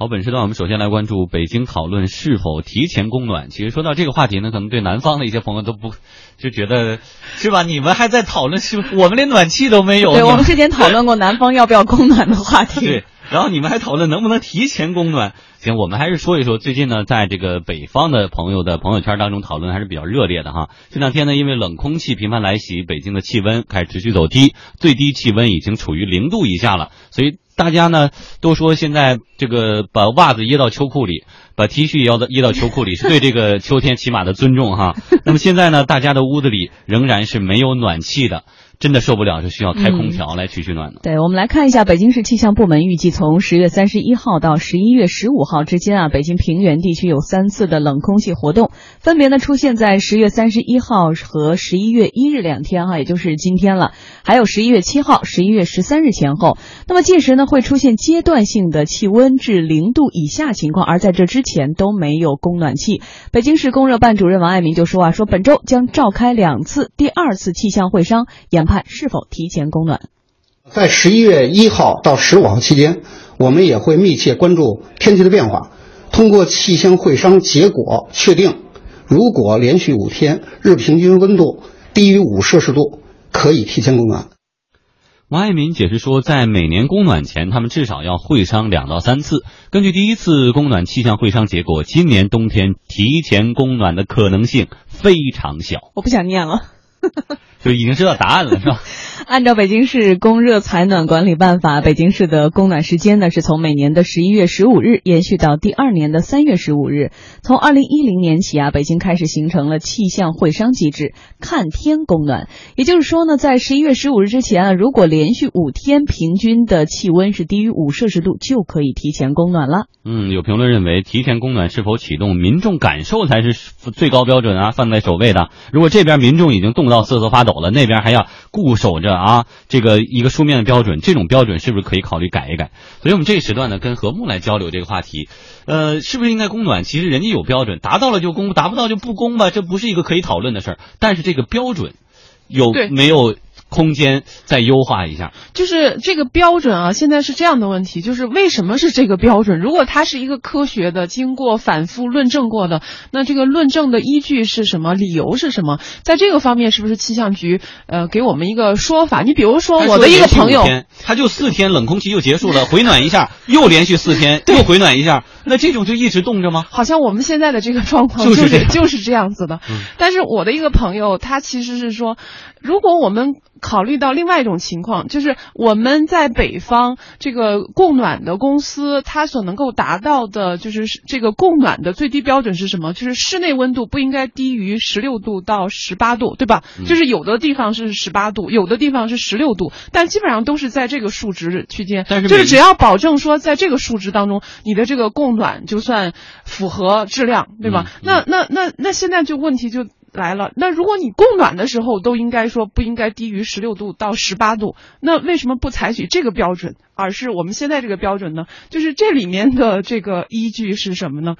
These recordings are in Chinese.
好，本时段我们首先来关注北京讨论是否提前供暖。其实说到这个话题呢，可能对南方的一些朋友都不就觉得是吧？你们还在讨论是，我们连暖气都没有。对，我们之前讨论过南方要不要供暖的话题。对，然后你们还讨论能不能提前供暖。行，我们还是说一说最近呢，在这个北方的朋友的朋友圈当中讨论还是比较热烈的哈。这两天呢，因为冷空气频繁来袭，北京的气温开始持续走低，最低气温已经处于零度以下了，所以。大家呢都说现在这个把袜子掖到秋裤里，把 T 恤掖到掖到秋裤里，是对这个秋天起码的尊重哈。那么现在呢，大家的屋子里仍然是没有暖气的。真的受不了，是需要开空调来取取暖的。对，我们来看一下北京市气象部门预计，从十月三十一号到十一月十五号之间啊，北京平原地区有三次的冷空气活动，分别呢出现在十月三十一号和十一月一日两天哈，也就是今天了，还有十一月七号、十一月十三日前后。那么届时呢会出现阶段性的气温至零度以下情况，而在这之前都没有供暖气。北京市供热办主任王爱民就说啊，说本周将召开两次第二次气象会商研。判是否提前供暖？在十一月一号到十五号期间，我们也会密切关注天气的变化，通过气象会商结果确定，如果连续五天日平均温度低于五摄氏度，可以提前供暖。王爱民解释说，在每年供暖前，他们至少要会商两到三次。根据第一次供暖气象会商结果，今年冬天提前供暖的可能性非常小。我不想念了。就已经知道答案了，是吧？按照北京市供热采暖管理办法，北京市的供暖时间呢，是从每年的十一月十五日延续到第二年的三月十五日。从二零一零年起啊，北京开始形成了气象会商机制，看天供暖。也就是说呢，在十一月十五日之前啊，如果连续五天平均的气温是低于五摄氏度，就可以提前供暖了。嗯，有评论认为，提前供暖是否启动民众感受才是最高标准啊，放在首位的。如果这边民众已经冻到瑟瑟发抖了，那边还要固守着。啊，这个一个书面的标准，这种标准是不是可以考虑改一改？所以我们这个时段呢，跟何木来交流这个话题，呃，是不是应该供暖？其实人家有标准，达到了就供，达不到就不供吧，这不是一个可以讨论的事儿。但是这个标准有没有？空间再优化一下，就是这个标准啊。现在是这样的问题，就是为什么是这个标准？如果它是一个科学的、经过反复论证过的，那这个论证的依据是什么？理由是什么？在这个方面，是不是气象局呃给我们一个说法？你比如说我的一个朋友，他就四天冷空气就结束了，回暖一下，又连续四天又回暖一下，那这种就一直冻着吗？好像我们现在的这个状况就是就是这样子的。但是我的一个朋友，他其实是说，如果我们考虑到另外一种情况，就是我们在北方这个供暖的公司，它所能够达到的，就是这个供暖的最低标准是什么？就是室内温度不应该低于十六度到十八度，对吧？就是有的地方是十八度，有的地方是十六度，但基本上都是在这个数值区间。但是，就是只要保证说在这个数值当中，你的这个供暖就算符合质量，对吧？那那那那现在就问题就。来了，那如果你供暖的时候都应该说不应该低于十六度到十八度，那为什么不采取这个标准，而是我们现在这个标准呢？就是这里面的这个依据是什么呢？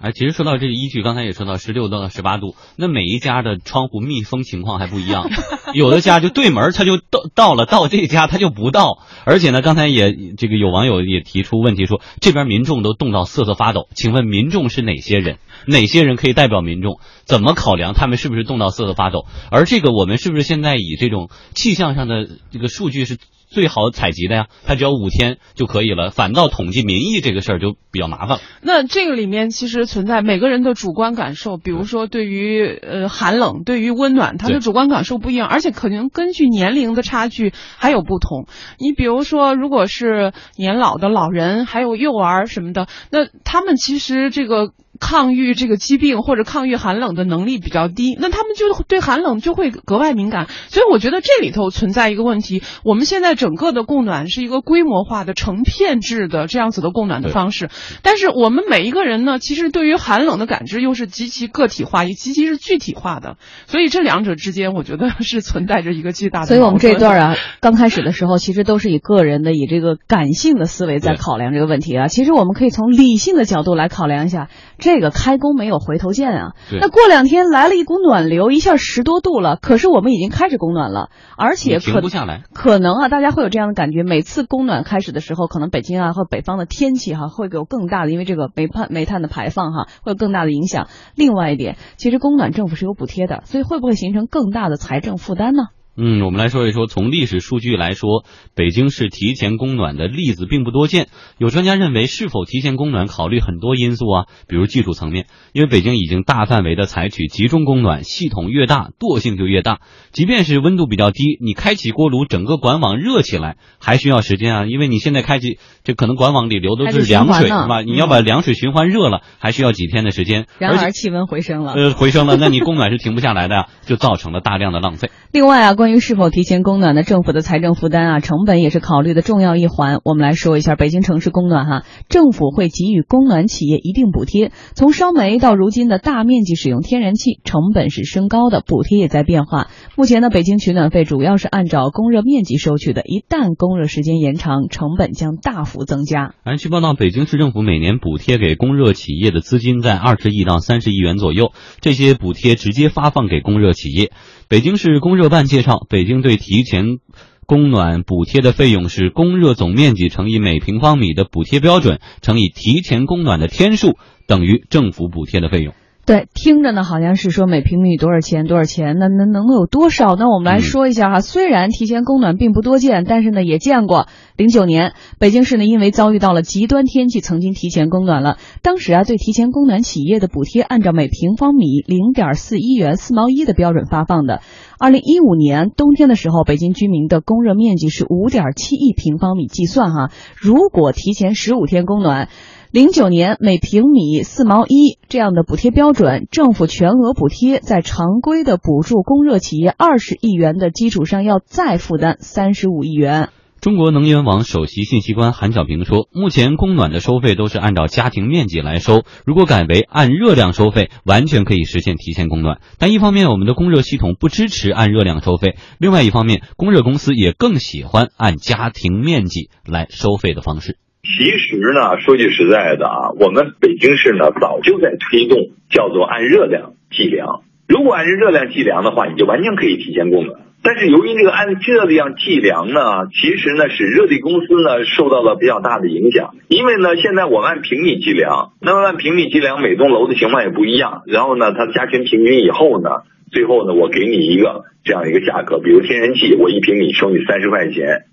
哎，其实说到这个依据，刚才也说到十六到十八度，那每一家的窗户密封情况还不一样，有的家就对门他就到到了，到这家他就不到。而且呢，刚才也这个有网友也提出问题说，这边民众都冻到瑟瑟发抖，请问民众是哪些人？哪些人可以代表民众？怎么考量他们是不是冻到瑟瑟发抖？而这个我们是不是现在以这种气象上的这个数据是？最好采集的呀，它只要五天就可以了。反倒统计民意这个事儿就比较麻烦了。那这个里面其实存在每个人的主观感受，比如说对于呃寒冷、对于温暖，他的主观感受不一样，而且可能根据年龄的差距还有不同。你比如说，如果是年老的老人，还有幼儿什么的，那他们其实这个。抗御这个疾病或者抗御寒冷的能力比较低，那他们就对寒冷就会格外敏感。所以我觉得这里头存在一个问题。我们现在整个的供暖是一个规模化的成片制的这样子的供暖的方式，但是我们每一个人呢，其实对于寒冷的感知又是极其个体化，也极其是具体化的。所以这两者之间，我觉得是存在着一个巨大的。所以我们这一段啊，刚开始的时候，其实都是以个人的以这个感性的思维在考量这个问题啊。其实我们可以从理性的角度来考量一下。这个开工没有回头箭啊。那过两天来了一股暖流，一下十多度了，可是我们已经开始供暖了，而且可不下来。可能啊，大家会有这样的感觉，每次供暖开始的时候，可能北京啊或北方的天气哈、会有更大的，因为这个煤炭煤炭的排放哈、会有更大的影响。另外一点，其实供暖政府是有补贴的，所以会不会形成更大的财政负担呢？嗯，我们来说一说，从历史数据来说，北京市提前供暖的例子并不多见。有专家认为，是否提前供暖考虑很多因素啊，比如技术层面，因为北京已经大范围的采取集中供暖，系统越大，惰性就越大。即便是温度比较低，你开启锅炉，整个管网热起来还需要时间啊，因为你现在开启，这可能管网里流的是凉水，是吧？你要把凉水循环热了，还需要几天的时间，然而气温回升了。呃回升了，那你供暖是停不下来的呀，就造成了大量的浪费。另外啊，关关于是否提前供暖呢，政府的财政负担啊，成本也是考虑的重要一环。我们来说一下北京城市供暖哈，政府会给予供暖企业一定补贴。从烧煤到如今的大面积使用天然气，成本是升高的，补贴也在变化。目前呢，北京取暖费主要是按照供热面积收取的，一旦供热时间延长，成本将大幅增加。按据报道，北京市政府每年补贴给供热企业的资金在二十亿到三十亿元左右，这些补贴直接发放给供热企业。北京市供热办介绍，北京对提前供暖补贴的费用是供热总面积乘以每平方米的补贴标准乘以提前供暖的天数，等于政府补贴的费用。对，听着呢，好像是说每平米多少钱多少钱，那能能够有多少？那我们来说一下哈，虽然提前供暖并不多见，但是呢也见过。零九年，北京市呢因为遭遇到了极端天气，曾经提前供暖了。当时啊，对提前供暖企业的补贴按照每平方米零点四一元四毛一的标准发放的。二零一五年冬天的时候，北京居民的供热面积是五点七亿平方米计算哈，如果提前十五天供暖。零九年每平米四毛一这样的补贴标准，政府全额补贴，在常规的补助供热企业二十亿元的基础上，要再负担三十五亿元。中国能源网首席信息官韩小平说，目前供暖的收费都是按照家庭面积来收，如果改为按热量收费，完全可以实现提前供暖。但一方面，我们的供热系统不支持按热量收费；另外一方面，供热公司也更喜欢按家庭面积来收费的方式。其实呢，说句实在的啊，我们北京市呢早就在推动叫做按热量计量。如果按热量计量的话，你就完全可以提前供暖。但是由于这个按热量计量呢，其实呢使热力公司呢受到了比较大的影响。因为呢，现在我们按平米计量，那么按平米计量，每栋楼的情况也不一样。然后呢，它加权平均以后呢，最后呢，我给你一个这样一个价格，比如天然气，我一平米收你三十块钱。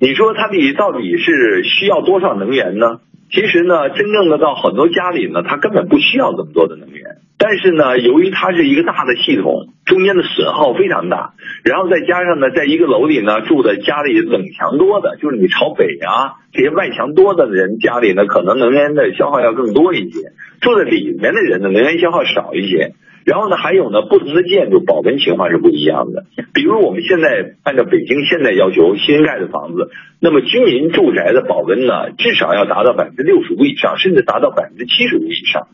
你说它里到底是需要多少能源呢？其实呢，真正的到很多家里呢，它根本不需要这么多的能源。但是呢，由于它是一个大的系统，中间的损耗非常大，然后再加上呢，在一个楼里呢住的家里冷墙多的，就是你朝北啊这些外墙多的人家里呢，可能能源的消耗要更多一些；住在里面的人呢，能源消耗少一些。然后呢，还有呢，不同的建筑保温情况是不一样的。比如我们现在按照北京现在要求新盖的房子，那么居民住宅的保温呢，至少要达到百分之六十五以上，甚至达到百分之七十五以上。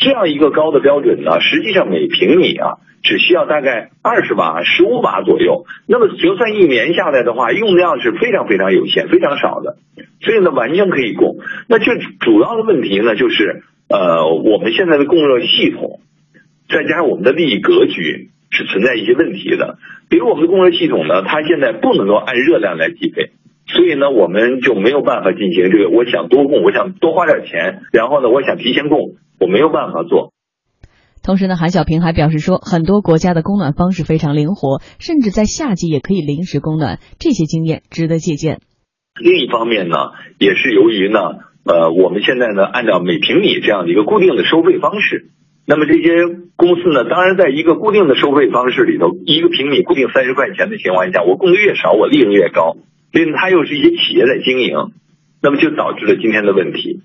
这样一个高的标准呢，实际上每平米啊，只需要大概二十瓦、十五瓦左右。那么就算一年下来的话，用量是非常非常有限、非常少的，所以呢，完全可以供。那这主要的问题呢，就是呃，我们现在的供热系统。再加上我们的利益格局是存在一些问题的，比如我们的供热系统呢，它现在不能够按热量来计费，所以呢，我们就没有办法进行这个。我想多供，我想多花点钱，然后呢，我想提前供，我没有办法做。同时呢，韩小平还表示说，很多国家的供暖方式非常灵活，甚至在夏季也可以临时供暖，这些经验值得借鉴。另一方面呢，也是由于呢，呃，我们现在呢，按照每平米这样的一个固定的收费方式。那么这些公司呢，当然在一个固定的收费方式里头，一个平米固定三十块钱的情况下，我供的越少，我利润越高。所以它又是一些企业在经营，那么就导致了今天的问题。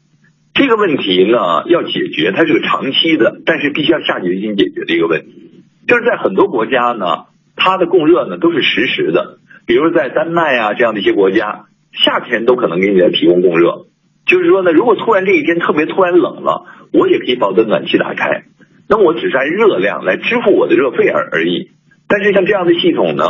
这个问题呢，要解决，它是个长期的，但是必须要下决心解决的一个问题。就是在很多国家呢，它的供热呢都是实时的，比如在丹麦啊这样的一些国家，夏天都可能给你来提供供热。就是说呢，如果突然这一天特别突然冷了，我也可以把我的暖气打开，那我只是按热量来支付我的热费而而已。但是像这样的系统呢，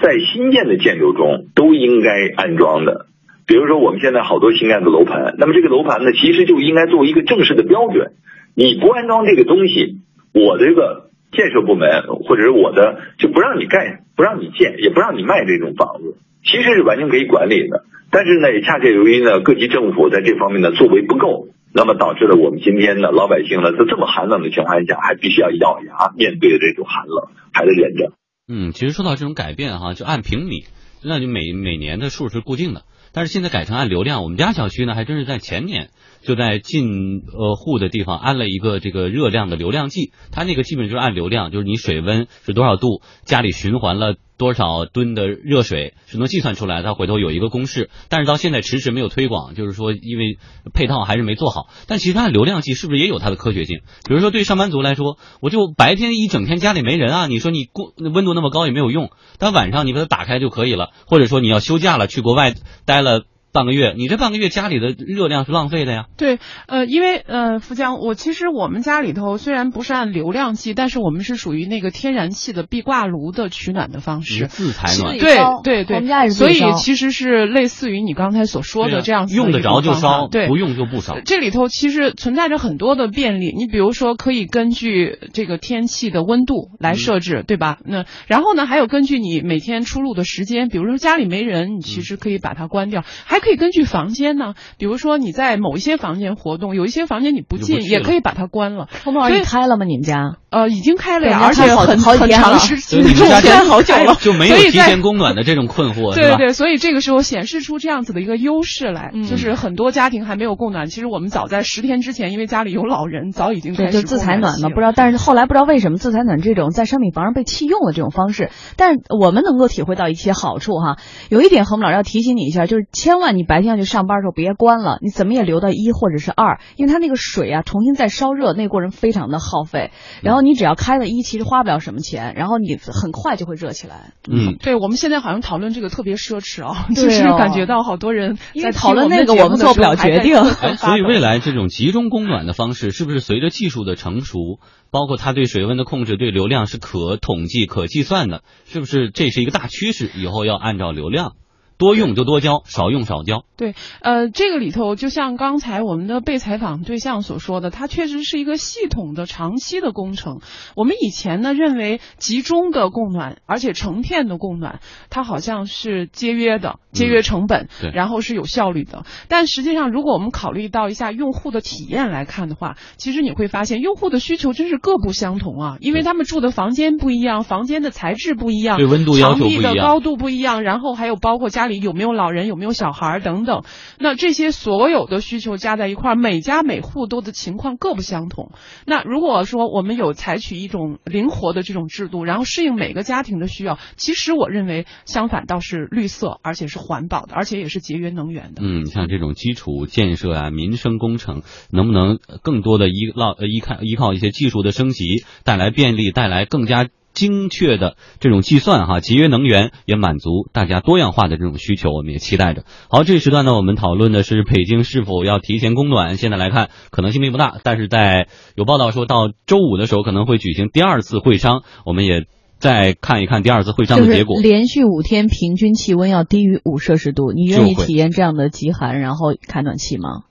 在新建的建筑中都应该安装的。比如说我们现在好多新盖的楼盘，那么这个楼盘呢，其实就应该作为一个正式的标准，你不安装这个东西，我这个建设部门或者是我的就不让你盖，不让你建，也不让你卖这种房子，其实是完全可以管理的。但是呢，也恰恰由于呢各级政府在这方面的作为不够，那么导致了我们今天呢老百姓呢在这么寒冷的情况下，还必须要咬牙面对这种寒冷，还得忍着。嗯，其实说到这种改变哈，就按平米，那就每每年的数是固定的，但是现在改成按流量。我们家小区呢，还真是在前年就在进呃户的地方安了一个这个热量的流量计，它那个基本就是按流量，就是你水温是多少度，家里循环了。多少吨的热水是能计算出来？它回头有一个公式，但是到现在迟迟没有推广，就是说因为配套还是没做好。但其实按流量计是不是也有它的科学性？比如说对上班族来说，我就白天一整天家里没人啊，你说你过温度那么高也没有用，但晚上你把它打开就可以了。或者说你要休假了，去国外待了。半个月，你这半个月家里的热量是浪费的呀。对，呃，因为呃，福江，我其实我们家里头虽然不是按流量计，但是我们是属于那个天然气的壁挂炉的取暖的方式，自采暖。对对对，我们家也是所以其实是类似于你刚才所说的这样子，用得着就烧，对，不用就不烧。这里头其实存在着很多的便利，你比如说可以根据这个天气的温度来设置，对吧？那然后呢，还有根据你每天出入的时间，比如说家里没人，你其实可以把它关掉，还可以根据房间。呢？比如说你在某一些房间活动，有一些房间你不进，也可以把它关了。空调已开了吗？你们家？呃，已经开了呀，而且很好很长 时间，中间好久了，就没有提前供暖的这种困惑，对对，所以这个时候显示出这样子的一个优势来，就是很多家庭还没有供暖。其实我们早在十天之前，因为家里有老人，早已经开始就自采暖嘛。不知道，但是后来不知道为什么自采暖这种在商品房上被弃用了这种方式，但是我们能够体会到一些好处哈。有一点，何木老师要提醒你一下，就是千万你白天要去上班的时候别关了，你怎么也留到一或者是二，因为它那个水啊重新再烧热，那过程非常的耗费。然后你只要开了一。其实花不了什么钱，然后你很快就会热起来。嗯，对，我们现在好像讨论这个特别奢侈啊，就是感觉到好多人在讨论那个，我们做不了决定。所以未来这种集中供暖的方式，是不是随着技术的成熟，包括它对水温的控制、对流量是可统计、可计算的，是不是这是一个大趋势？以后要按照流量。多用就多交，少用少交。对，呃，这个里头就像刚才我们的被采访对象所说的，它确实是一个系统的、长期的工程。我们以前呢认为集中的供暖，而且成片的供暖，它好像是节约的、节约成本，然后是有效率的。但实际上，如果我们考虑到一下用户的体验来看的话，其实你会发现用户的需求真是各不相同啊，因为他们住的房间不一样，房间的材质不一样，对温度要求不一样，的高度不一样，然后还有包括家。有没有老人，有没有小孩等等，那这些所有的需求加在一块儿，每家每户都的情况各不相同。那如果说我们有采取一种灵活的这种制度，然后适应每个家庭的需要，其实我认为相反倒是绿色，而且是环保的，而且也是节约能源的。嗯，像这种基础建设啊，民生工程，能不能更多的依靠依靠依靠一些技术的升级，带来便利，带来更加。精确的这种计算哈，节约能源也满足大家多样化的这种需求，我们也期待着。好，这一时段呢，我们讨论的是北京是否要提前供暖。现在来看，可能性并不大，但是在有报道说到周五的时候可能会举行第二次会商，我们也再看一看第二次会商的结果。连续五天平均气温要低于五摄氏度，你愿意体验这样的极寒，然后开暖气吗？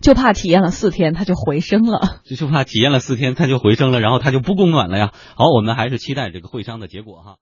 就怕体验了四天，它就回升了。就怕体验了四天，它就回升了，然后它就不供暖了呀。好，我们还是期待这个会商的结果哈。